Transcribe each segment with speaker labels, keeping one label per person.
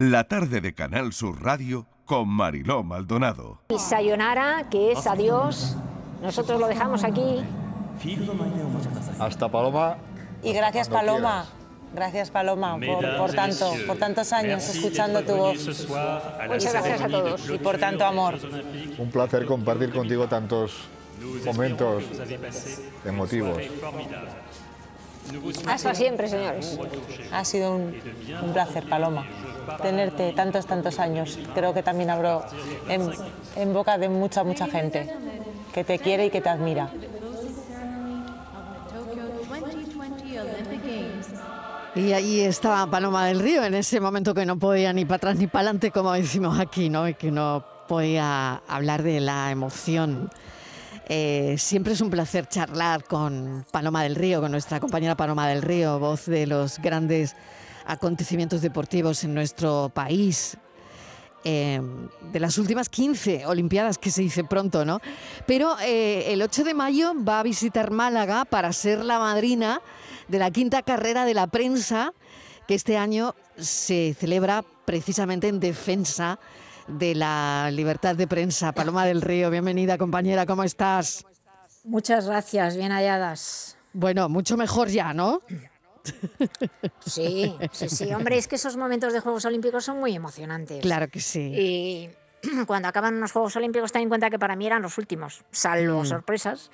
Speaker 1: La tarde de Canal Sur Radio con Mariló Maldonado.
Speaker 2: Y sayonara, que es adiós. Nosotros lo dejamos aquí.
Speaker 3: Hasta Paloma.
Speaker 4: Y gracias Paloma. Gracias Paloma por, por tanto, por tantos años escuchando tu voz
Speaker 2: Muchas gracias a todos.
Speaker 4: y por tanto amor.
Speaker 3: Un placer compartir contigo tantos momentos emotivos.
Speaker 2: Hasta siempre, señores.
Speaker 4: Ha sido un, un placer Paloma tenerte tantos, tantos años. Creo que también abro en, en boca de mucha, mucha gente que te quiere y que te admira.
Speaker 5: Y ahí estaba Paloma del Río en ese momento que no podía ni para atrás ni para adelante, como decimos aquí, ¿no? Y que no podía hablar de la emoción. Eh, siempre es un placer charlar con Paloma del Río, con nuestra compañera Paloma del Río, voz de los grandes acontecimientos deportivos en nuestro país. Eh, de las últimas 15 Olimpiadas, que se dice pronto, ¿no? Pero eh, el 8 de mayo va a visitar Málaga para ser la madrina de la quinta carrera de la prensa, que este año se celebra precisamente en defensa de la libertad de prensa. Paloma del Río, bienvenida compañera, ¿cómo estás?
Speaker 2: Muchas gracias, bien halladas.
Speaker 5: Bueno, mucho mejor ya, ¿no?
Speaker 2: Sí, sí, sí. Hombre, es que esos momentos de Juegos Olímpicos son muy emocionantes.
Speaker 5: Claro que sí.
Speaker 2: Y cuando acaban unos Juegos Olímpicos, ten en cuenta que para mí eran los últimos, salvo
Speaker 5: Mm.
Speaker 2: sorpresas,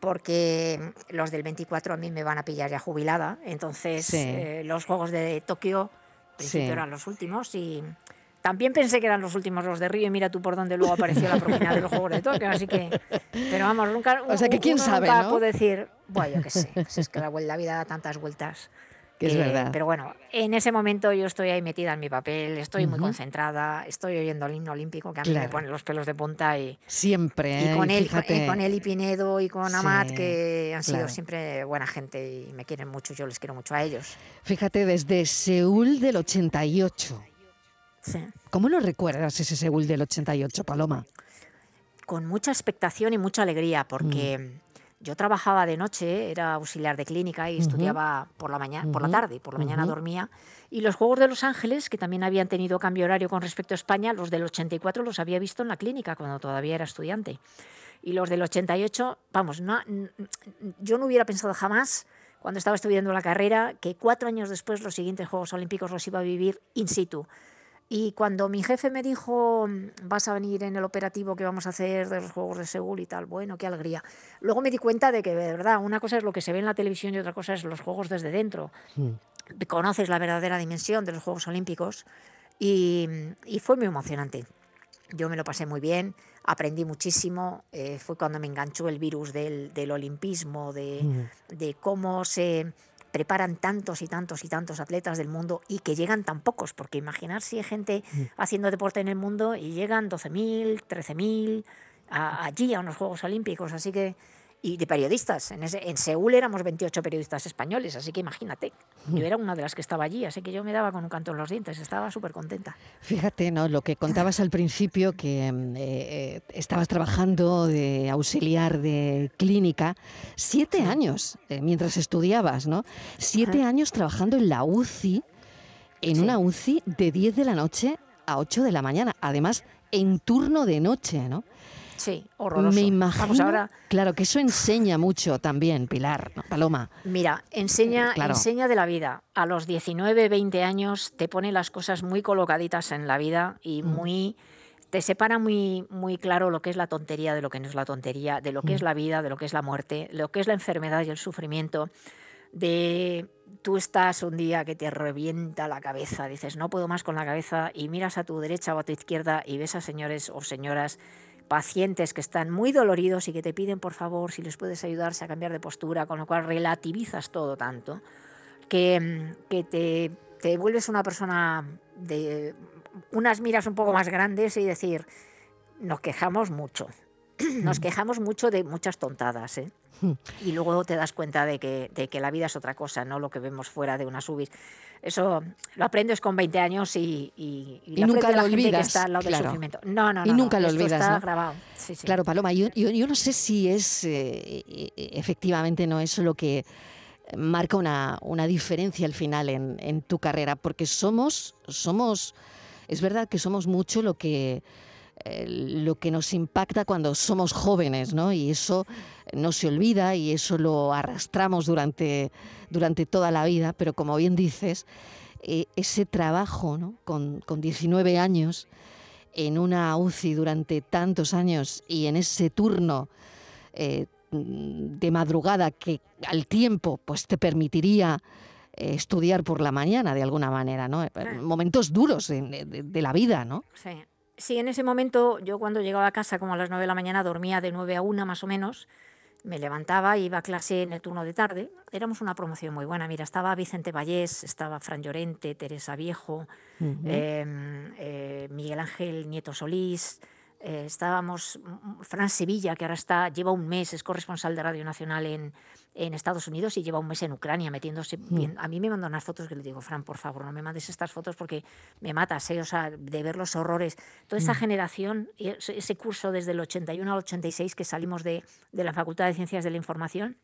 Speaker 2: porque los del 24 a mí me van a pillar ya jubilada. Entonces,
Speaker 5: Sí.
Speaker 2: eh, los Juegos de Tokio, en principio
Speaker 5: Sí.
Speaker 2: eran los últimos y. También pensé que eran los últimos los de Río y mira tú por dónde luego apareció la propina de los Juegos de Tokio, así que... Pero vamos, nunca...
Speaker 5: O sea, que quién sabe,
Speaker 2: nunca
Speaker 5: ¿no?
Speaker 2: puede decir, bueno, yo qué sé, si es que la, la vida da tantas vueltas.
Speaker 5: Que es verdad.
Speaker 2: Pero bueno, en ese momento yo estoy ahí metida en mi papel, estoy muy
Speaker 5: Ujú.
Speaker 2: concentrada, estoy oyendo el himno olímpico que a mí me pone los pelos de punta y,
Speaker 5: Siempre.
Speaker 2: y
Speaker 5: ¿eh?
Speaker 2: con, él, con,
Speaker 5: fíjate.
Speaker 2: con él y Pinedo y con Amat,
Speaker 5: Sí,
Speaker 2: que han sido
Speaker 5: claro.
Speaker 2: siempre buena gente y me quieren mucho, yo les quiero mucho a ellos.
Speaker 5: Fíjate, desde Seúl del 88.
Speaker 2: Sí.
Speaker 5: ¿Cómo lo recuerdas ese Seúl del 88, Paloma?
Speaker 2: con mucha expectación y mucha alegría, porque
Speaker 5: Mm.
Speaker 2: yo trabajaba de noche, era auxiliar de clínica y
Speaker 5: Ujú.
Speaker 2: estudiaba por la mañana, por la tarde, por la mañana
Speaker 5: Ujú.
Speaker 2: dormía. Y los Juegos de Los Ángeles, que también habían tenido cambio horario con respecto a España, los del 84 los había visto en la clínica cuando todavía era estudiante. Y los del 88, vamos, no, yo no hubiera pensado jamás, cuando estaba estudiando la carrera, que cuatro años después los siguientes Juegos Olímpicos los iba a vivir in situ. Y cuando mi jefe me dijo, "Mm, vas a venir en el operativo que vamos a hacer de los Juegos de Seúl y tal, bueno, qué alegría. Luego me di cuenta de que, de verdad, una cosa es lo que se ve en la televisión y otra cosa es los Juegos desde dentro. Conoces la verdadera dimensión de los Juegos Olímpicos y, y fue muy emocionante. Yo me lo pasé muy bien, aprendí muchísimo. eh, fue cuando me enganchó el virus del, del olimpismo, de, de cómo se preparan tantos y tantos y tantos atletas del mundo y que llegan tan pocos, porque imaginar si hay gente haciendo deporte en el mundo y llegan 12.000, 13.000 a- allí a unos Juegos Olímpicos, así que y de periodistas. En, ese, en Seúl éramos 28 periodistas españoles, así que imagínate. Yo era una de las que estaba allí, así que yo me daba con un canto en los dientes, estaba súper contenta.
Speaker 5: Fíjate, ¿no? Lo que contabas al principio, que mm, eh, eh, estabas trabajando de auxiliar de clínica siete años eh, mientras estudiabas, ¿no? Siete años trabajando en la UCI, en
Speaker 2: Sí.
Speaker 5: una UCI de 10 de la noche a 8 de la mañana, además en turno de noche, ¿no?
Speaker 2: Sí, horroroso.
Speaker 5: Me imagino,
Speaker 2: Vamos ahora,
Speaker 5: claro, que eso enseña mucho también, Pilar, ¿no? Paloma.
Speaker 2: Mira, enseña,
Speaker 5: Claro.
Speaker 2: enseña de la vida. A los 19, 20 años te pone las cosas muy colocaditas en la vida y muy te separa muy, muy claro lo que es la tontería de lo que no es la tontería, de lo que es la vida, de lo que es la muerte, lo que es la enfermedad y el sufrimiento, de tú estás un día que te revienta la cabeza, dices, no puedo más con la cabeza y miras a tu derecha o a tu izquierda y ves a señores o señoras pacientes que están muy doloridos y que te piden por favor si les puedes ayudarse a cambiar de postura, con lo cual relativizas todo tanto que, mm, que te, te vuelves una persona de unas miras un poco más grandes y decir, nos quejamos mucho. Nos quejamos mucho de muchas tontadas, ¿eh? Y luego te das cuenta de que, de que la vida es otra cosa, no lo que vemos fuera de una subis. Eso lo aprendes con 20 años y, y,
Speaker 5: Y
Speaker 2: lo
Speaker 5: nunca lo
Speaker 2: la gente que
Speaker 5: olvidas,
Speaker 2: está al lado del
Speaker 5: claro.
Speaker 2: sufrimiento. No, no,
Speaker 5: Y
Speaker 2: no.
Speaker 5: nunca
Speaker 2: no,
Speaker 5: lo
Speaker 2: esto
Speaker 5: olvidas,
Speaker 2: está
Speaker 5: ¿no?
Speaker 2: grabado. Sí, sí.
Speaker 5: Claro, Paloma, yo, yo- yo no sé si es eh, eh, efectivamente no es lo que marca una, una diferencia al final en, en tu carrera, porque somos, somos es verdad que somos mucho lo que eh, lo que nos impacta cuando somos jóvenes, ¿no? Y eso no se olvida y eso lo arrastramos durante, durante toda la vida, pero como bien dices, eh, ese trabajo ¿no? con, con 19 años en una UCI durante tantos años y en ese turno eh, de madrugada que al tiempo pues te permitiría estudiar por la mañana de alguna manera, ¿no? Momentos duros de, de la vida, ¿no?
Speaker 2: Sí. Sí, en ese momento yo cuando llegaba a casa como a las 9 de la mañana dormía de 9 a 1 más o menos, me levantaba, iba a clase en el turno de tarde, éramos una promoción muy buena, mira, estaba Vicente Vallés, estaba Fran Llorente, Teresa Viejo, em, eh, Miguel Ángel Nieto Solís, eh, estábamos, Fran Sevilla, que ahora está, lleva un mes, es corresponsal de Radio Nacional en, en Estados Unidos y lleva un mes en Ucrania metiéndose. Mm. A mí me mandan unas fotos que le digo, Fran, por favor, no me mandes estas fotos porque me matas, ¿eh? o sea, de ver los horrores. Toda esa mm. generación, ese curso desde el 81 al 86 que salimos de, de la Facultad de Ciencias de la Información,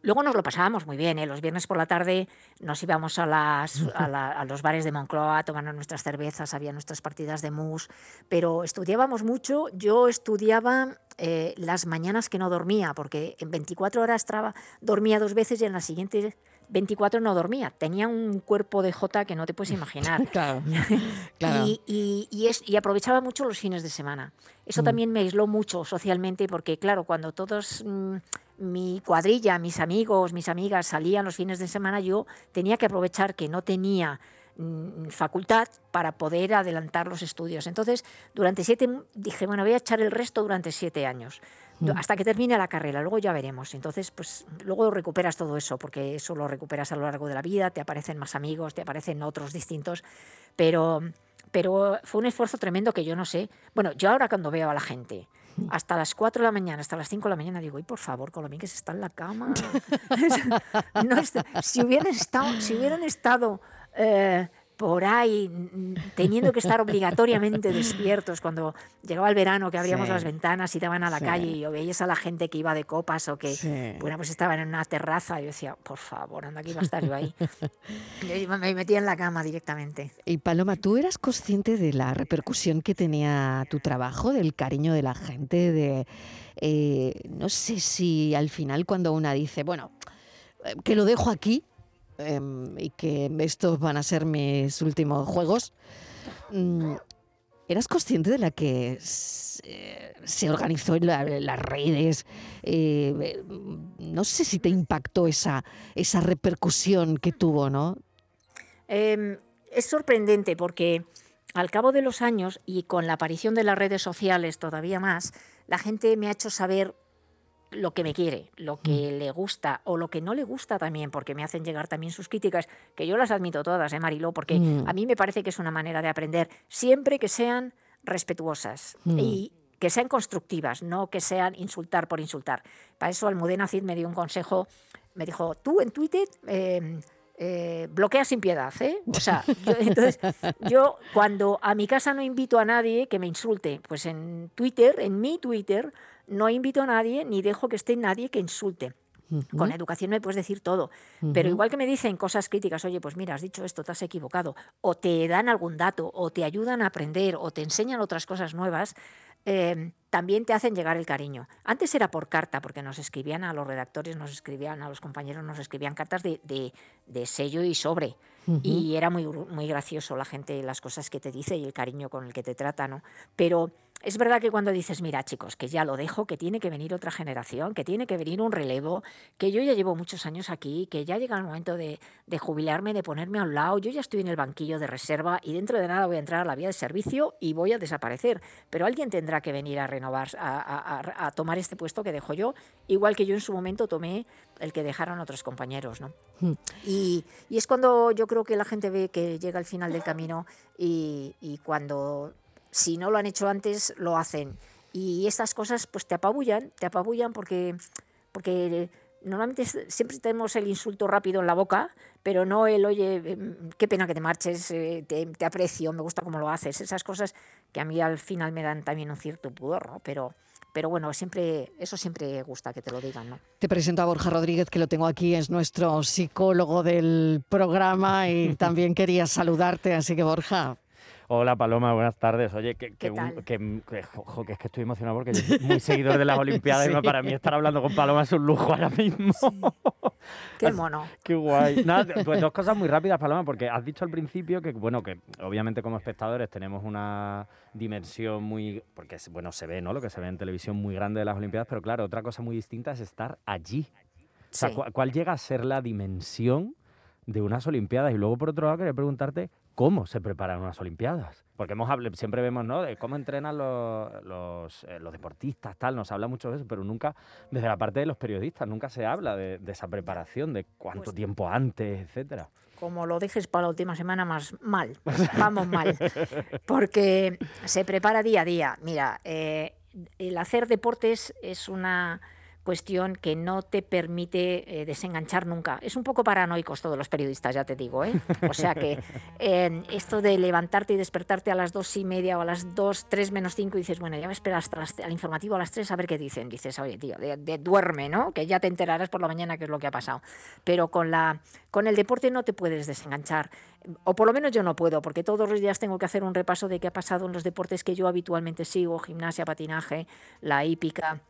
Speaker 2: Luego nos lo pasábamos muy bien, ¿eh? los viernes por la tarde nos íbamos a, las, a, los bares de Moncloa a tomar nuestras cervezas, había nuestras partidas de mus, pero estudiábamos mucho. Yo estudiaba eh, las mañanas que no dormía, porque en 24 horas traba, dormía dos veces y en las siguientes 24 no dormía. Tenía un cuerpo de Jota que no te puedes imaginar.
Speaker 5: claro,
Speaker 2: Y, y, aprovechaba mucho los fines de semana. Eso mm. también me aisló mucho socialmente, porque claro, cuando todos... Mm, mi cuadrilla, mis amigos, mis amigas salían los fines de semana, yo tenía que aprovechar que no tenía mm, facultad para poder adelantar los estudios. Entonces, durante siete, dije, bueno, voy a echar el resto durante siete años, mm. hasta que termine la carrera, luego ya veremos. Entonces, pues luego recuperas todo eso, porque eso lo recuperas a lo largo de la vida, te aparecen más amigos, te aparecen otros distintos, pero, pero fue un esfuerzo tremendo que yo no sé. Bueno, yo ahora cuando veo a la gente, hasta las 4 de la mañana, hasta las 5 de la mañana, digo, y por favor, que se está en la cama. si, hubieran estado, si hubieran estado eh, por ahí teniendo que estar obligatoriamente despiertos cuando llegaba el verano que abríamos las ventanas y daban a la calle y veías a la gente que iba de copas o que bueno pues estaban en una terraza y yo decía por favor anda aquí va a estar yo ahí me metía en la cama directamente.
Speaker 5: Y Paloma tú eras consciente de la repercusión que tenía tu trabajo del cariño de la gente de eh, no sé si al final cuando una dice bueno eh, que lo dejo aquí Em, y que estos van a ser mis últimos juegos. Mm, ¿Eras consciente de la que se organizó en, las redes? Eh, no sé si te impactó esa, esa repercusión que tuvo, ¿no?
Speaker 2: Em, es sorprendente porque al cabo de los años y con la aparición de las redes sociales todavía más, la gente me ha hecho saber lo que me quiere, lo que mm. le gusta o lo que no le gusta también, porque me hacen llegar también sus críticas, que yo las admito todas, ¿eh, Mariló? Porque mm. a mí me parece que es una manera de aprender, siempre que sean respetuosas mm. y que sean constructivas, no que sean insultar por insultar. Para eso Almudena Cid me dio un consejo, me dijo, tú en Twitter... Eh, eh, bloquea sin piedad, ¿eh? O sea, yo, entonces yo cuando a mi casa no invito a nadie que me insulte, pues en Twitter, en mi Twitter, no invito a nadie ni dejo que esté nadie que insulte. Con educación me puedes decir todo, pero igual que me dicen cosas críticas, oye, pues mira, has dicho esto, te has equivocado, o te dan algún dato, o te ayudan a aprender, o te enseñan otras cosas nuevas, em, también te hacen llegar el cariño. Antes era por carta, porque nos escribían a los redactores, nos escribían a los compañeros, nos escribían cartas de, de, sello y sobre. Y era muy, muy gracioso la gente, las cosas que te dice y el cariño con el que te trata, ¿no? Pero es verdad que cuando dices, mira chicos, que ya lo dejo, que tiene que venir otra generación, que tiene que venir un relevo, que yo ya llevo muchos años aquí, que ya llega el momento de, jubilarme, de ponerme a un lado, yo ya estoy en el banquillo de reserva y dentro de nada voy a entrar a la vía de servicio y voy a desaparecer. Pero alguien tendrá que venir a renovar, a, tomar este puesto que dejo yo, igual que yo en su momento tomé el que dejaron otros compañeros. ¿no? Hmm. Y, es cuando yo creo que la gente ve que llega al final del camino y, y cuando si no lo han hecho antes, lo hacen. Y estas cosas pues te apabullan, te apabullan porque, porque normalmente siempre tenemos el insulto rápido en la boca, pero no el, oye, em, qué pena que te marches, eh, te, aprecio, me gusta cómo lo haces. Esas cosas que a mí al final me dan también un cierto pudor, ¿no? Pero, pero bueno, siempre, eso siempre gusta que te lo digan, ¿no?
Speaker 5: Te presento a Borja Rodríguez, que lo tengo aquí, es nuestro psicólogo del programa y también quería saludarte, así que Borja,
Speaker 6: Hola Paloma, buenas tardes. Oye, que,
Speaker 2: ¿Qué
Speaker 6: que, un- que- que- jo, que es que estoy emocionado porque yo soy muy seguidor de las Olimpiadas y para mí estar hablando con Paloma es un lujo ahora mismo.
Speaker 2: Qué mono.
Speaker 6: Qué guay. Nada, pues dos cosas muy rápidas, Paloma, porque has dicho al principio que, bueno, que obviamente como espectadores tenemos una dimensión muy, porque es- bueno, se ve, ¿no? Lo que se ve en televisión muy grande de las Olimpiadas, pero claro, otra cosa muy distinta es estar allí. O sea,
Speaker 2: Sí.
Speaker 6: ¿cuál, cuál llega a ser la dimensión de unas Olimpiadas? Y luego, por otro lado, quería preguntarte cómo se preparan unas Olimpiadas. Porque hemos siempre vemos, ¿no? De cómo entrenan los, los, eh, los deportistas, tal, nos habla mucho de eso, pero nunca, desde la parte de los periodistas, nunca se habla de, de esa preparación, de cuánto
Speaker 2: Pues-
Speaker 6: tiempo antes, etcétera.
Speaker 2: como lo dejes para la última semana más mal, vamos mal, porque se prepara día a día. Mira, eh, el hacer deportes es una cuestión que no te permite eh, desenganchar nunca. Es un poco paranoicos todos los periodistas, ya te digo, ¿eh? O sea que eh, esto de levantarte y despertarte a las dos y media o a las dos, tres menos cinco y dices, bueno, ya me esperas hasta las- al informativo a las tres a ver qué dicen. Dices, oye, tío, de, de- duerme, ¿no? Que ya te enterarás por la mañana qué es lo que ha pasado. Pero con, la, con el deporte no te puedes desenganchar. O por lo menos yo no puedo, porque todos los días tengo que hacer un repaso de qué ha pasado en los deportes que yo habitualmente sigo, gimnasia, patinaje, la hípica.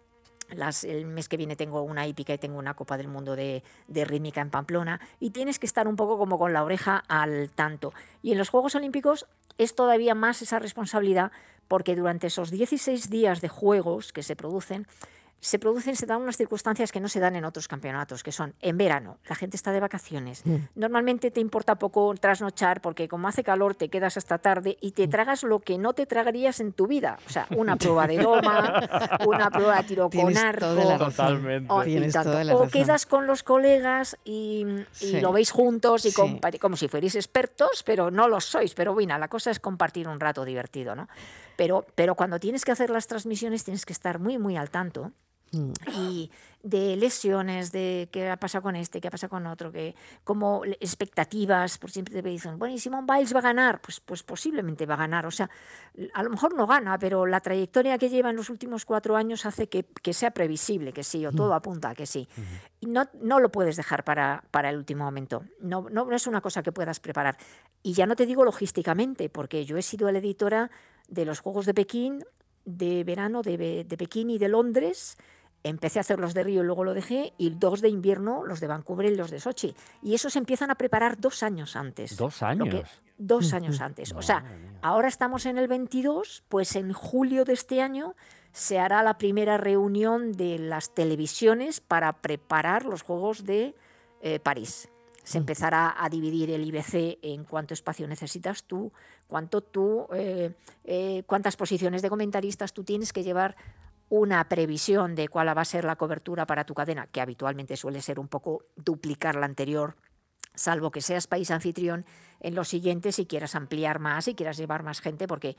Speaker 2: Las- el mes que viene tengo una hípica y tengo una Copa del Mundo de, de rítmica en Pamplona y tienes que estar un poco como con la oreja al tanto. Y en los Juegos Olímpicos es todavía más esa responsabilidad porque durante esos 16 días de juegos que se producen, se producen, se dan unas circunstancias que no se dan en otros campeonatos, que son en verano, la gente está de vacaciones. Normalmente te importa poco trasnochar porque como hace calor te quedas hasta tarde y te tragas lo que no te tragarías en tu vida. O sea, una prueba de doma, una prueba de tiro con arco.
Speaker 5: toda la razón.
Speaker 6: Totalmente.
Speaker 2: O, y
Speaker 5: Tienes
Speaker 2: tanto.
Speaker 5: toda la
Speaker 2: O quedas con los colegas y, y
Speaker 5: Sí.
Speaker 2: lo veis juntos y
Speaker 5: Sí.
Speaker 2: como si fuerais expertos, pero no lo sois. Pero bueno, la cosa es compartir un rato divertido, ¿no? Pero, pero cuando tienes que hacer las transmisiones tienes que estar muy, muy al tanto
Speaker 5: Mm.
Speaker 2: y de lesiones, de qué ha pasado con este, qué ha pasado con otro, que como expectativas, por siempre te dicen, bueno, y Simón Biles va a ganar, pues, pues posiblemente va a ganar, o sea, a lo mejor no gana, pero la trayectoria que lleva en los últimos cuatro años hace que, que sea previsible, que sí, o todo apunta a que sí. Y no, no lo puedes dejar para, para el último momento, no, no, no es una cosa que puedas preparar. Y ya no te digo logísticamente, porque yo he sido la editora de los Juegos de Pekín, de verano, de, de Pekín y de Londres, Empecé a hacer los de Río y luego lo dejé, y dos de invierno, los de Vancouver y los de Sochi. Y esos empiezan a preparar dos años antes.
Speaker 6: Dos
Speaker 2: que-
Speaker 6: años.
Speaker 2: dos años antes. O sea, ahora estamos en el 22, pues en julio de este año se hará la primera reunión de las televisiones para preparar los Juegos de eh, París. Se empezará a dividir el IBC en cuánto espacio necesitas tú, cuánto tú, eh, eh, cuántas posiciones de comentaristas tú tienes que llevar una previsión de cuál va a ser la cobertura para tu cadena, que habitualmente suele ser un poco duplicar la anterior, salvo que seas país anfitrión en los siguientes y quieras ampliar más y quieras llevar más gente, porque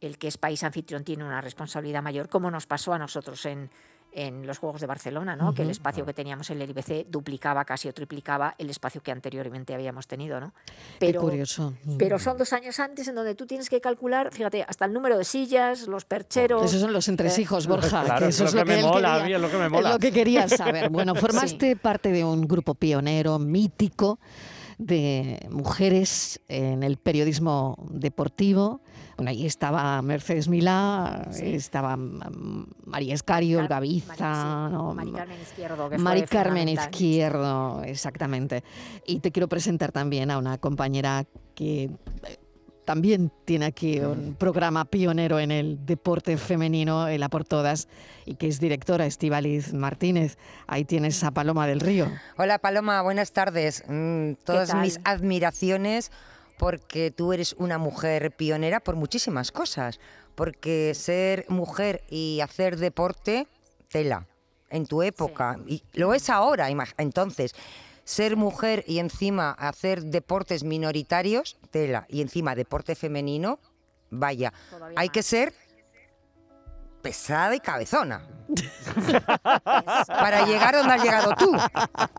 Speaker 2: el que es país anfitrión tiene una responsabilidad mayor, como nos pasó a nosotros en, en los Juegos de Barcelona, ¿no? que el espacio que teníamos en el IBC duplicaba casi o triplicaba el espacio que anteriormente habíamos tenido. ¿no?
Speaker 5: Qué curioso.
Speaker 2: Pero son dos años antes en donde tú tienes que calcular, fíjate, hasta el número de sillas, los percheros.
Speaker 5: Esos son los entresijos, Borja.
Speaker 6: Claro,
Speaker 5: que
Speaker 6: es
Speaker 5: eso
Speaker 6: lo
Speaker 5: es
Speaker 6: que me mola, a
Speaker 5: quería-
Speaker 6: mí es lo que me
Speaker 5: es
Speaker 6: mola.
Speaker 5: lo que quería saber. Bueno, formaste parte de un grupo pionero, mítico, de mujeres en el periodismo deportivo. Bueno, ahí estaba Mercedes Milá, estaba mm, María Escario,
Speaker 2: Car-
Speaker 5: Olga
Speaker 2: Mari- sí,
Speaker 5: ¿no?
Speaker 2: Mari Carmen Izquierdo, que
Speaker 5: Mari Carmen. Izquierdo, exactamente. Y te quiero presentar también a una compañera que eh, también tiene aquí un programa pionero en el deporte femenino, el A por Todas, y que es directora Estivaliz Martínez. Ahí tienes a Paloma del Río.
Speaker 7: Hola Paloma, buenas tardes. Mm, todas mis admiraciones porque tú eres una mujer pionera por muchísimas cosas. Porque ser mujer y hacer deporte, tela, en tu época. Y lo es ahora, entonces. Ser mujer y encima hacer deportes minoritarios, tela. Y encima deporte femenino, vaya.
Speaker 2: Todavía
Speaker 7: Hay que ser pesada y cabezona. para llegar donde has llegado tú.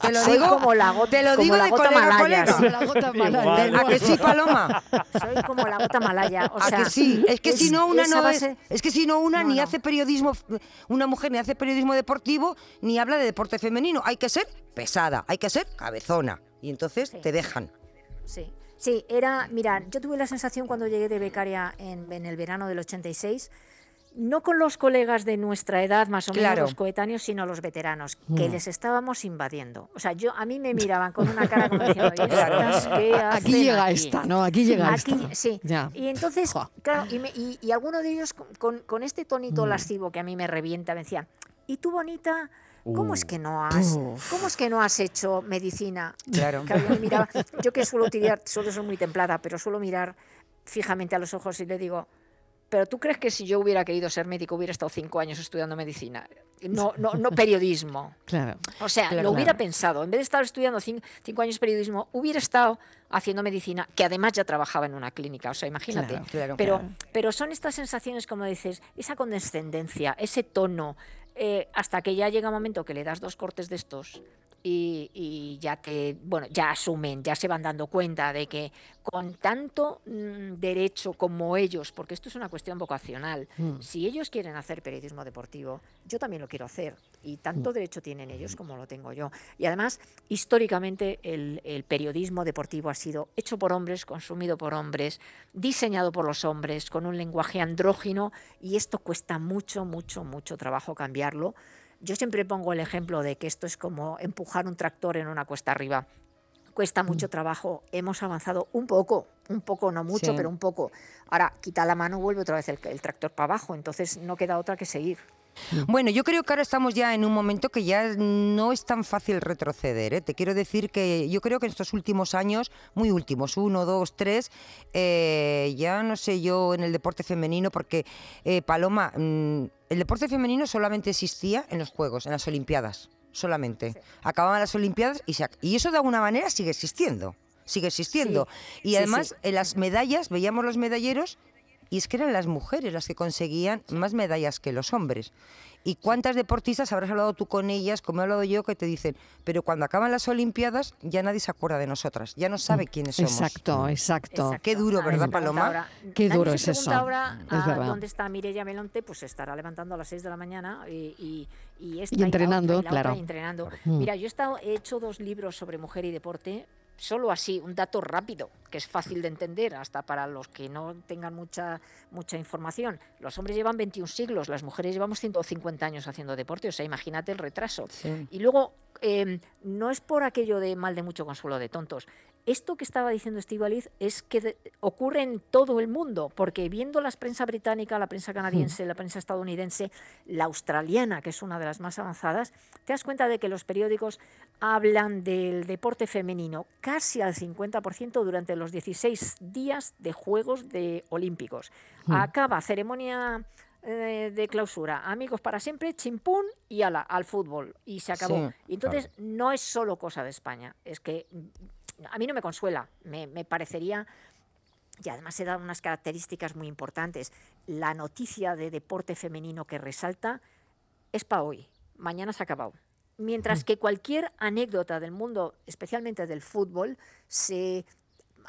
Speaker 7: Te lo
Speaker 2: Soy
Speaker 7: digo,
Speaker 2: como la gota-
Speaker 7: te lo
Speaker 2: como
Speaker 7: digo
Speaker 2: la
Speaker 7: de
Speaker 2: gota
Speaker 7: colega a
Speaker 2: malaya,
Speaker 7: colega.
Speaker 2: sí.
Speaker 5: La gota
Speaker 6: Igual.
Speaker 5: malaya.
Speaker 7: ¿A que sí, Paloma?
Speaker 2: Soy como la gota malaya. O
Speaker 7: ¿A
Speaker 2: sea,
Speaker 7: que sí? Es que si no una no
Speaker 2: base-
Speaker 7: es, es que si no una
Speaker 2: No,
Speaker 7: ni
Speaker 2: no.
Speaker 7: hace periodismo, una mujer ni hace periodismo deportivo ni habla de deporte femenino. Hay que ser pesada, hay que ser cabezona y entonces
Speaker 2: Sí.
Speaker 7: te dejan.
Speaker 2: Sí. Sí, era, mira, yo tuve la sensación cuando llegué de becaria en, en el verano del 86 no con los colegas de nuestra edad, más o menos los coetáneos, sino los veteranos, que mm. les estábamos invadiendo. O sea, yo a mí me miraban con una cara como diciendo,
Speaker 5: aquí llega esta, ¿no? Aquí llega esta.
Speaker 2: Sí. Y entonces, claro, y, y, alguno de ellos con, con este tonito mm. lascivo que a mí me revienta, me decían, ¿y tú bonita? ¿Cómo es uh. que no has, cómo es que no has hecho medicina?
Speaker 7: Claro.
Speaker 2: yo que suelo tirar, suelo ser muy templada, pero suelo mirar fijamente a los ojos y le digo, pero tú crees que si yo hubiera querido ser médico hubiera estado cinco años estudiando medicina, no, no, no periodismo.
Speaker 5: Claro.
Speaker 2: O sea, lo hubiera pensado. En vez de estar estudiando cinco, años periodismo, hubiera estado haciendo medicina, que además ya trabajaba en una clínica. O sea, imagínate. pero, pero son estas sensaciones, como dices, esa condescendencia, ese tono, eh, hasta que ya llega un momento que le das dos cortes de estos y, ya te, bueno, ya asumen, ya se van dando cuenta de que con tanto mm, derecho como ellos, porque esto es una cuestión vocacional, mm. si ellos quieren hacer periodismo deportivo, yo también lo quiero hacer y tanto mm. derecho tienen ellos como lo tengo yo. Y además, históricamente el, el periodismo deportivo ha sido hecho por hombres, consumido por hombres, diseñado por los hombres, con un lenguaje andrógino y esto cuesta mucho, mucho, mucho trabajo cambiarlo yo siempre pongo el ejemplo de que esto es como empujar un tractor en una cuesta arriba. Cuesta mucho mm. trabajo, hemos avanzado un poco, un poco, no mucho, pero un poco. Ahora, quita la mano, vuelve otra vez el tractor para abajo, entonces no queda otra que seguir.
Speaker 7: Bueno, yo creo que ahora estamos ya en un momento que ya no es tan fácil retroceder. ¿eh? Te quiero decir que yo creo que en estos últimos años, muy últimos, uno, dos, tres, eh, ya no sé yo en el deporte femenino, porque eh, Paloma, mm, el deporte femenino solamente existía en los Juegos, en las Olimpiadas, solamente. Acababan las Olimpiadas y, y eso de alguna manera sigue existiendo sigue existiendo. y además en las medallas, veíamos los medalleros y es que eran las mujeres las que conseguían más medallas que los hombres. ¿Y cuántas deportistas habrás hablado tú con ellas, como he hablado yo, que te dicen, pero cuando acaban las Olimpiadas ya nadie se acuerda de nosotras, ya no sabe mm, quiénes somos?
Speaker 5: Exacto, exacto.
Speaker 7: Qué duro, ¿verdad, Paloma?
Speaker 5: Qué duro es eso.
Speaker 2: ahora dónde está Mireia Melonte, pues estará levantando a las 6 de la mañana y, y,
Speaker 5: entrenando, claro.
Speaker 2: entrenando. Mira, yo he, estado, he hecho dos libros sobre mujer y deporte solo así, un dato rápido, que es fácil de entender, hasta para los que no tengan mucha, mucha información. Los hombres llevan 21 siglos, las mujeres llevamos 150 años haciendo deporte, o sea, imagínate el retraso. Y luego, em, no es por aquello de mal de mucho consuelo de tontos, esto que estaba diciendo Estivaliz es que ocurre en todo el mundo, porque viendo la prensa británica, la prensa canadiense, la prensa estadounidense, la australiana, que es una de las más avanzadas, te das cuenta de que los periódicos hablan del deporte femenino casi al 50% durante los 16 días de Juegos de Olímpicos. Hmm. Acaba ceremonia eh, de clausura, amigos para siempre, chimpún y ala, al fútbol. Y se acabó. y entonces no es solo cosa de España, es que a mí no me consuela, me, parecería y además se dan unas características muy importantes. La noticia de deporte femenino que resalta es para hoy, mañana se ha acabado. Mientras que cualquier anécdota del mundo, especialmente del fútbol, se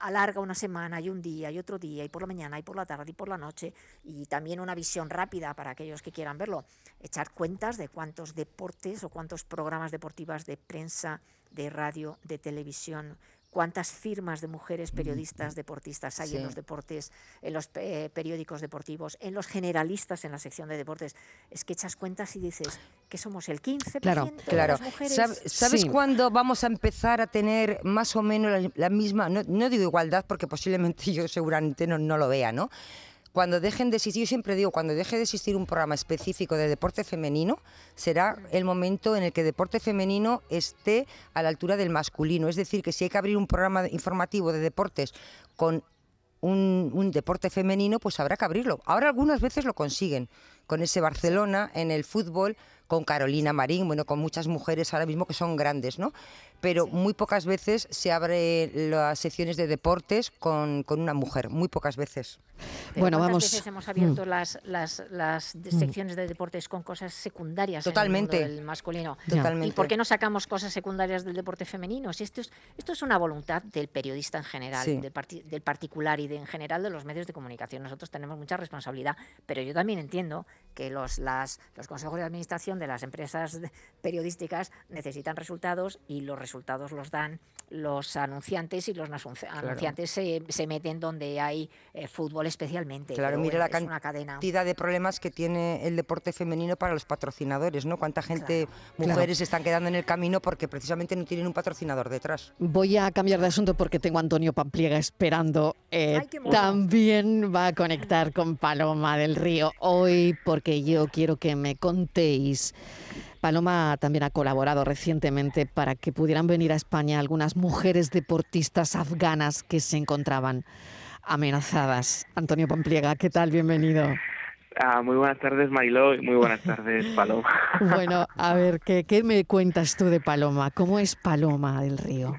Speaker 2: alarga una semana y un día y otro día y por la mañana y por la tarde y por la noche y también una visión rápida para aquellos que quieran verlo. Echar cuentas de cuántos deportes o cuántos programas deportivas de prensa, de radio, de televisión, cuántas firmas de mujeres periodistas deportistas hay en los deportes, en los eh, periódicos deportivos, en los generalistas en la sección de deportes. Es que echas cuentas y dices que somos el 15%
Speaker 7: claro,
Speaker 2: de las mujeres.
Speaker 7: ¿Sabes cuándo vamos a empezar a tener más o menos la, misma, no, digo igualdad porque posiblemente yo seguramente no, no lo vea, ¿no? Cuando dejen de existir, yo siempre digo, cuando deje de existir un programa específico de deporte femenino, será el momento en el que deporte femenino esté a la altura del masculino. Es decir, que si hay que abrir un programa informativo de deportes con un, un, deporte femenino, pues habrá que abrirlo. Ahora algunas veces lo consiguen, con ese Barcelona en el fútbol, con Carolina Marín, bueno, con muchas mujeres ahora mismo que son grandes, ¿no? Pero muy pocas veces se abren las secciones de deportes con, con una mujer, muy pocas veces.
Speaker 2: bueno, vamos. veces hemos abierto mm. las, las, las mm. secciones de deportes con cosas secundarias
Speaker 7: Totalmente.
Speaker 2: del masculino?
Speaker 7: Totalmente.
Speaker 2: ¿Y por qué no sacamos cosas secundarias del deporte femenino? Si esto es, esto es una voluntad del periodista en general, del, del, particular y de, en general de los medios de comunicación. Nosotros tenemos mucha responsabilidad, pero yo también entiendo que los, las, los consejos de administración donde las empresas periodísticas necesitan resultados y los resultados los dan los anunciantes y los anunciantes se, se, meten donde hay eh, fútbol especialmente.
Speaker 7: Claro, mire la cantidad de problemas que tiene el deporte femenino para los patrocinadores, ¿no? Cuánta gente, mujeres, están quedando en el camino porque precisamente no tienen un patrocinador detrás.
Speaker 5: Voy a cambiar de asunto porque tengo a Antonio Pampliega esperando. Eh, también va a conectar con Paloma del Río hoy porque yo quiero que me contéis Paloma también ha colaborado recientemente para que pudieran venir a España algunas mujeres deportistas afganas que se encontraban amenazadas. Antonio Pampliega, ¿qué tal? Bienvenido.
Speaker 8: Ah, muy buenas tardes, Mariló, y muy buenas tardes, Paloma.
Speaker 5: bueno, a ver, ¿qué, ¿qué me cuentas tú de Paloma? ¿Cómo es Paloma del Río?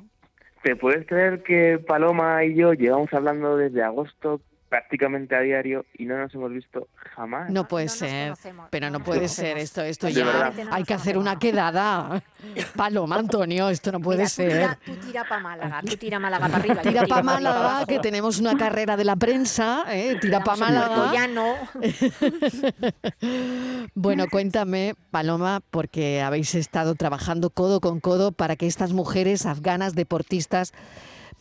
Speaker 8: ¿Te puedes creer que Paloma y yo llevamos hablando desde agosto prácticamente a diario y no nos hemos visto jamás.
Speaker 5: No puede ser, pero no puede ser esto, esto ya hay que hacer una quedada. Paloma, Antonio, esto no puede ser.
Speaker 2: tú tira para Málaga, tú tira Málaga para arriba.
Speaker 5: Tira para Málaga, que tenemos una carrera de la prensa, ¿eh? tira para Málaga.
Speaker 2: Ya no.
Speaker 5: bueno, cuéntame, Paloma, porque habéis estado trabajando codo con codo para que estas mujeres afganas deportistas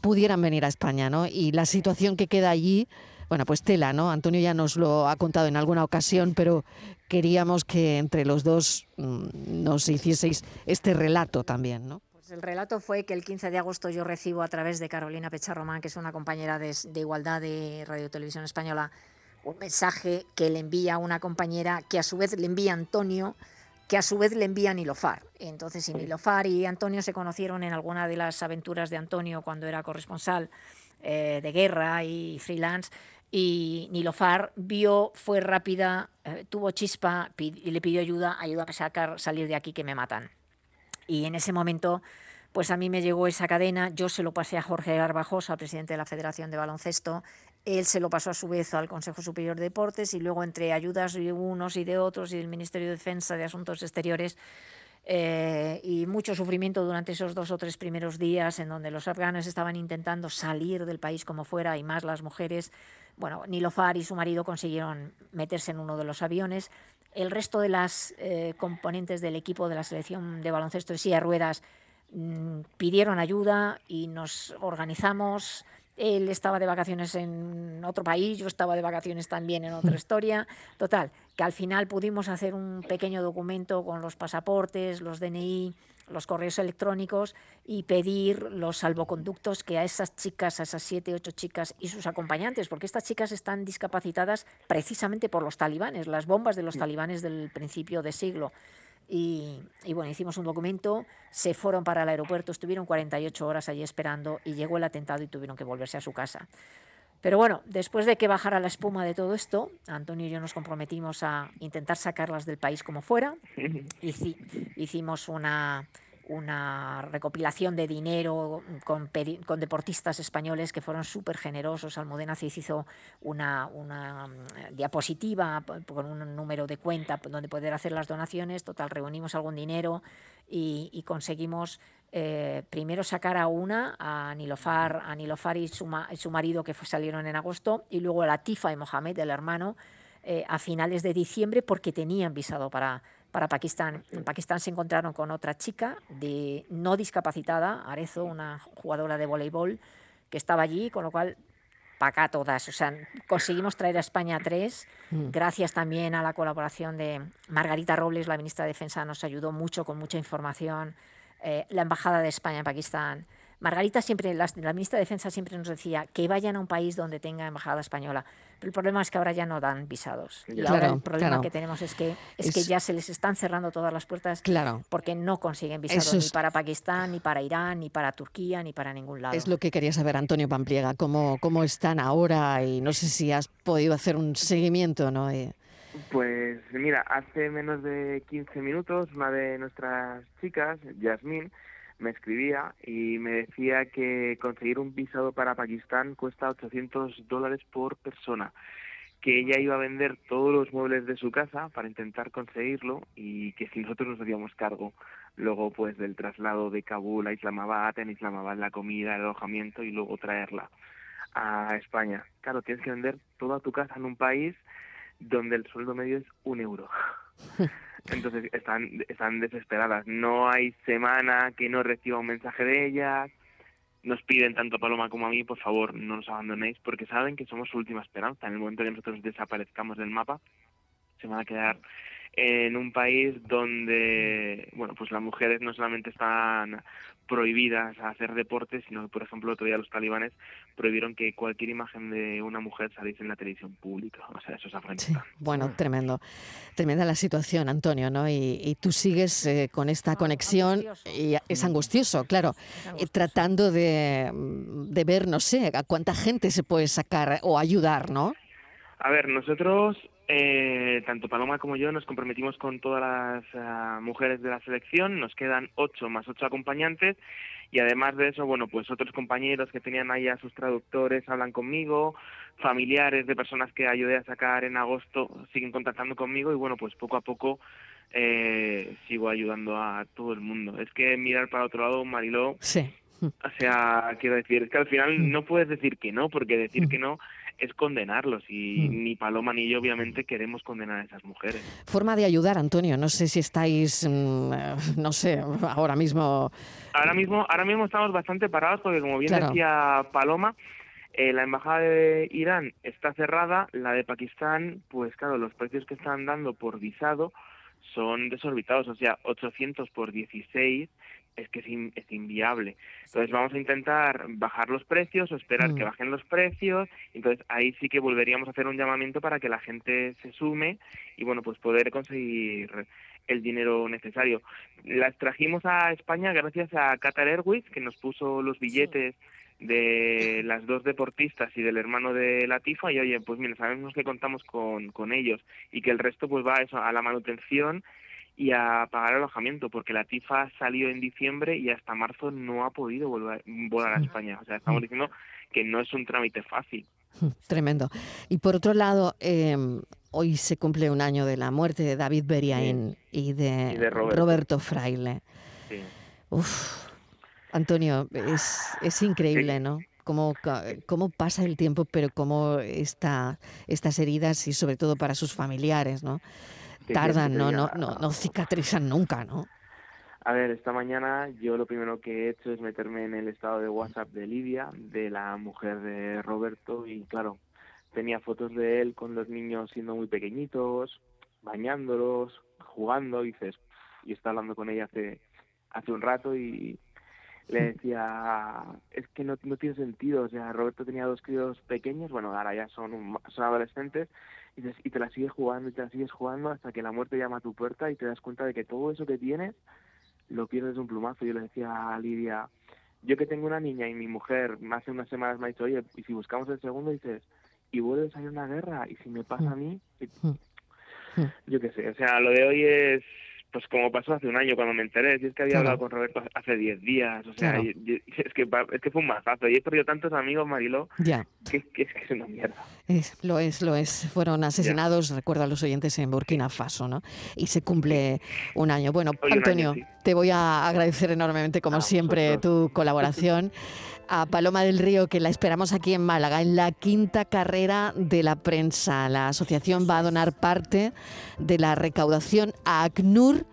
Speaker 5: pudieran venir a España, ¿no? Y la situación que queda allí bueno, pues tela, ¿no? Antonio ya nos lo ha contado en alguna ocasión, pero queríamos que entre los dos mm, nos hicieseis este relato también, ¿no?
Speaker 2: Pues el relato fue que el 15 de agosto yo recibo a través de Carolina Pecharromán, que es una compañera de, Igualdad de Radio Televisión Española, un mensaje que le envía a una compañera que a su vez le envía a Antonio, que a su vez le envía a Nilofar. Entonces, si Nilofar y Antonio se conocieron en alguna de las aventuras de Antonio cuando era corresponsal eh, de guerra y freelance, y Nilofar vio, fue rápida, eh, tuvo chispa y le pidió ayuda, ayuda a sacar, salir de aquí que me matan. Y en ese momento, pues a mí me llegó esa cadena, yo se lo pasé a Jorge Garbajosa, presidente de la Federación de Baloncesto, él se lo pasó a su vez al Consejo Superior de Deportes y luego entre ayudas de unos y de otros y del Ministerio de Defensa de Asuntos Exteriores, eh, y mucho sufrimiento durante esos dos o tres primeros días en donde los afganos estaban intentando salir del país como fuera y más las mujeres. Bueno, Nilofar y su marido consiguieron meterse en uno de los aviones. El resto de las eh, componentes del equipo de la selección de baloncesto de silla ruedas mm, pidieron ayuda y nos organizamos él estaba de vacaciones en otro país, yo estaba de vacaciones también en otra historia. Total, que al final pudimos hacer un pequeño documento con los pasaportes, los DNI, los correos electrónicos y pedir los salvoconductos que a esas chicas, a esas siete, ocho chicas y sus acompañantes, porque estas chicas están discapacitadas precisamente por los talibanes, las bombas de los talibanes del principio de siglo. Y, bueno, hicimos un documento, se fueron para el aeropuerto, estuvieron 48 horas allí esperando y llegó el atentado y tuvieron que volverse a su casa. Pero bueno, después de que bajara la espuma de todo esto, Antonio y yo nos comprometimos a intentar sacarlas del país como fuera. Hicimos una, una recopilación de dinero con, deportistas españoles que fueron súper generosos. Almudena se hizo una, una, mm, diapositiva con un número de cuenta donde poder hacer las donaciones. Total, reunimos algún dinero y, conseguimos eh, primero sacar a una, a Nilofar, a Nilofar y su, su marido que salieron en agosto, y luego a Latifa y Mohamed, el hermano, eh, a finales de diciembre porque tenían visado para para Pakistán. En Pakistán se encontraron con otra chica de no discapacitada, Arezo, una jugadora de voleibol, que estaba allí, con lo cual para acá todas. O sea, conseguimos traer a España tres, mm. gracias también a la colaboración de Margarita Robles, la ministra de Defensa, nos ayudó mucho con mucha información. Eh, la Embajada de España en Pakistán, Margarita siempre, la, ministra de Defensa siempre nos decía que vayan a un país donde tenga embajada española. Pero el problema es que ahora ya no dan visados. Y ahora el problema que tenemos es que, es, que ya se les están cerrando todas las puertas porque no consiguen visados ni para Pakistán, ni para Irán, ni para Turquía, ni para ningún lado.
Speaker 5: Es lo que quería saber, Antonio Pampliega, cómo, cómo están ahora y no sé si has podido hacer un seguimiento, ¿no?
Speaker 8: Pues mira, hace menos de 15 minutos una de nuestras chicas, Yasmín, me escribía y me decía que conseguir un visado para Pakistán cuesta 800 dólares por persona, que ella iba a vender todos los muebles de su casa para intentar conseguirlo y que si nosotros nos hacíamos cargo luego pues del traslado de Kabul a Islamabad, en Islamabad la comida, el alojamiento y luego traerla a España. Claro, tienes que vender toda tu casa en un país donde el sueldo medio es un euro. Entonces están, están desesperadas. No hay semana que no reciba un mensaje de ellas. Nos piden tanto a Paloma como a mí, por favor, no nos abandonéis, porque saben que somos su última esperanza. En el momento que nosotros desaparezcamos del mapa, se van a quedar en un país donde, bueno, pues las mujeres no solamente están prohibidas a hacer deporte, sino que, por ejemplo, otro día los talibanes prohibieron que cualquier imagen de una mujer saliese en la televisión pública. O sea, eso es Afganistán.
Speaker 5: bueno, tremendo. Tremenda la situación, Antonio, ¿no? Y, tú sigues eh, con esta conexión y es angustioso, claro, eh, tratando de, de ver, no sé, a cuánta gente se puede sacar o ayudar, ¿no?
Speaker 8: A ver, nosotros eh, tanto Paloma como yo nos comprometimos con todas las ah, mujeres de la selección, nos quedan ocho más ocho acompañantes y además de eso, bueno, pues otros compañeros que tenían ahí a sus traductores hablan conmigo, familiares de personas que ayudé a sacar en agosto siguen contactando conmigo y bueno, pues poco a poco eh, sigo ayudando a todo el mundo. Es que mirar para otro lado, Mariló,
Speaker 5: sí.
Speaker 8: o sea, quiero decir, es que al final mm. no puedes decir que no, porque decir mm. que no es condenarlos y mm. ni Paloma ni yo obviamente queremos condenar a esas mujeres.
Speaker 5: Forma de ayudar, Antonio, no sé si estáis, mm, eh, no sé, ahora mismo...
Speaker 8: Ahora mismo, ahora mismo estamos bastante parados porque como bien decía Paloma, eh, la embajada de Irán está cerrada, la de Pakistán, pues claro, los precios que están dando por visado son desorbitados, o sea, 800 por 16 es que es, inviable. Entonces vamos a intentar bajar los precios o esperar que mm. bajen los precios. Entonces ahí sí que volveríamos a hacer un llamamiento para que la gente se sume y bueno, pues poder conseguir el dinero necesario. Las trajimos a España gracias a Qatar Airways que nos puso los billetes de las dos deportistas y del hermano de Latifa y oye, pues mira, sabemos que contamos con, con ellos y que el resto pues va a eso, a la manutención y a pagar alojamiento, porque la TIFA salió en diciembre y hasta marzo no ha podido volver, volar a España. O sea, estamos diciendo que no es un trámite fácil.
Speaker 5: Tremendo. Y por otro lado, em, hoy se cumple un año de la muerte de David Beriaín y, de Roberto. Fraile. Sí. Uf, Antonio, es, es increíble, ¿no? Cómo, cómo, pasa el tiempo, pero cómo está, estas heridas y sobre todo para sus familiares, ¿no? tardan, no, no, no, no cicatrizan nunca, ¿no?
Speaker 8: A ver, esta mañana yo lo primero que he hecho es meterme en el estado de WhatsApp de Lidia, de la mujer de Roberto, y claro, tenía fotos de él con los niños siendo muy pequeñitos, bañándolos, jugando, y dices, y está hablando con ella hace, hace un rato y le decía, es que no, no tiene sentido, o sea, Roberto tenía dos críos pequeños, bueno, ahora ya son, son adolescentes, y te, la sigues jugando y te la sigues jugando hasta que la muerte llama a tu puerta y te das cuenta de que todo eso que tienes lo pierdes de un plumazo. Yo le decía a Lidia, yo que tengo una niña y mi mujer hace unas semanas me ha dicho, oye, y si buscamos el segundo, dices, y vuelves a ir a una guerra, y si me pasa a mí, yo qué sé, o sea, lo de hoy es pues como pasó hace un año cuando me enteré, si es que había hablado con Roberto hace 10 días, o sea, es, que, es que fue un mazazo y he perdido tantos amigos, Mariló,
Speaker 5: ya.
Speaker 8: Que, que, es que es una mierda.
Speaker 5: lo es, lo es. Fueron asesinados, recuerdo a los oyentes, en Burkina Faso, ¿no? Y se cumple un año. Bueno, Antonio, te voy a agradecer enormemente, como siempre, tu colaboración. a Paloma del Río, que la esperamos aquí en Málaga, en la quinta carrera de la prensa. La asociación va a donar parte de la recaudación a ACNUR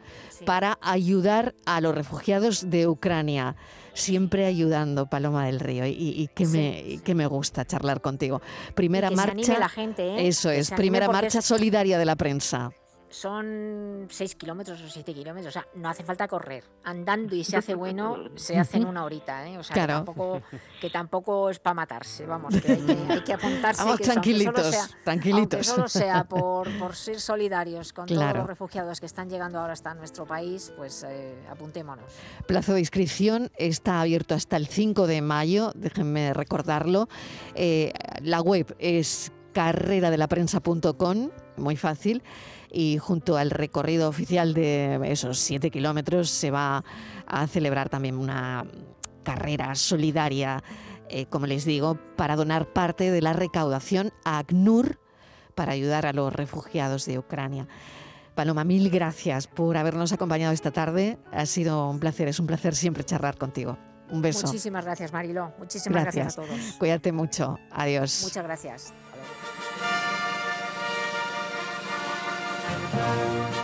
Speaker 5: para ayudar a los refugiados de Ucrania. Siempre ayudando, Paloma del Río, y, que, me, que me gusta charlar contigo. Primera marcha.
Speaker 2: la gente, ¿eh?
Speaker 5: Eso es, primera marcha solidaria de la prensa
Speaker 2: son 6 kilómetros o 7 kilómetros, o sea, no hace falta correr. Andando y se hace bueno, se hace en una horita, ¿eh? O sea, que, tampoco, que tampoco es para matarse, vamos, que hay que, apuntarse.
Speaker 5: Vamos, tranquilitos, sea, tranquilitos.
Speaker 2: solo sea por, por ser solidarios con todos los refugiados que están llegando ahora hasta nuestro país, pues eh, apuntémonos.
Speaker 5: Plazo de inscripción está abierto hasta el 5 de mayo, déjenme recordarlo. Eh, la web es carreradela.prensa.com, muy fácil y junto al recorrido oficial de esos siete kilómetros se va a celebrar también una carrera solidaria, eh, como les digo, para donar parte de la recaudación a ACNUR para ayudar a los refugiados de Ucrania. Paloma, mil gracias por habernos acompañado esta tarde. Ha sido un placer, es un placer siempre charlar contigo. Un beso.
Speaker 2: Muchísimas gracias, Marilo. Muchísimas gracias, gracias a todos.
Speaker 5: Cuídate mucho. Adiós.
Speaker 2: Muchas gracias.
Speaker 9: thank you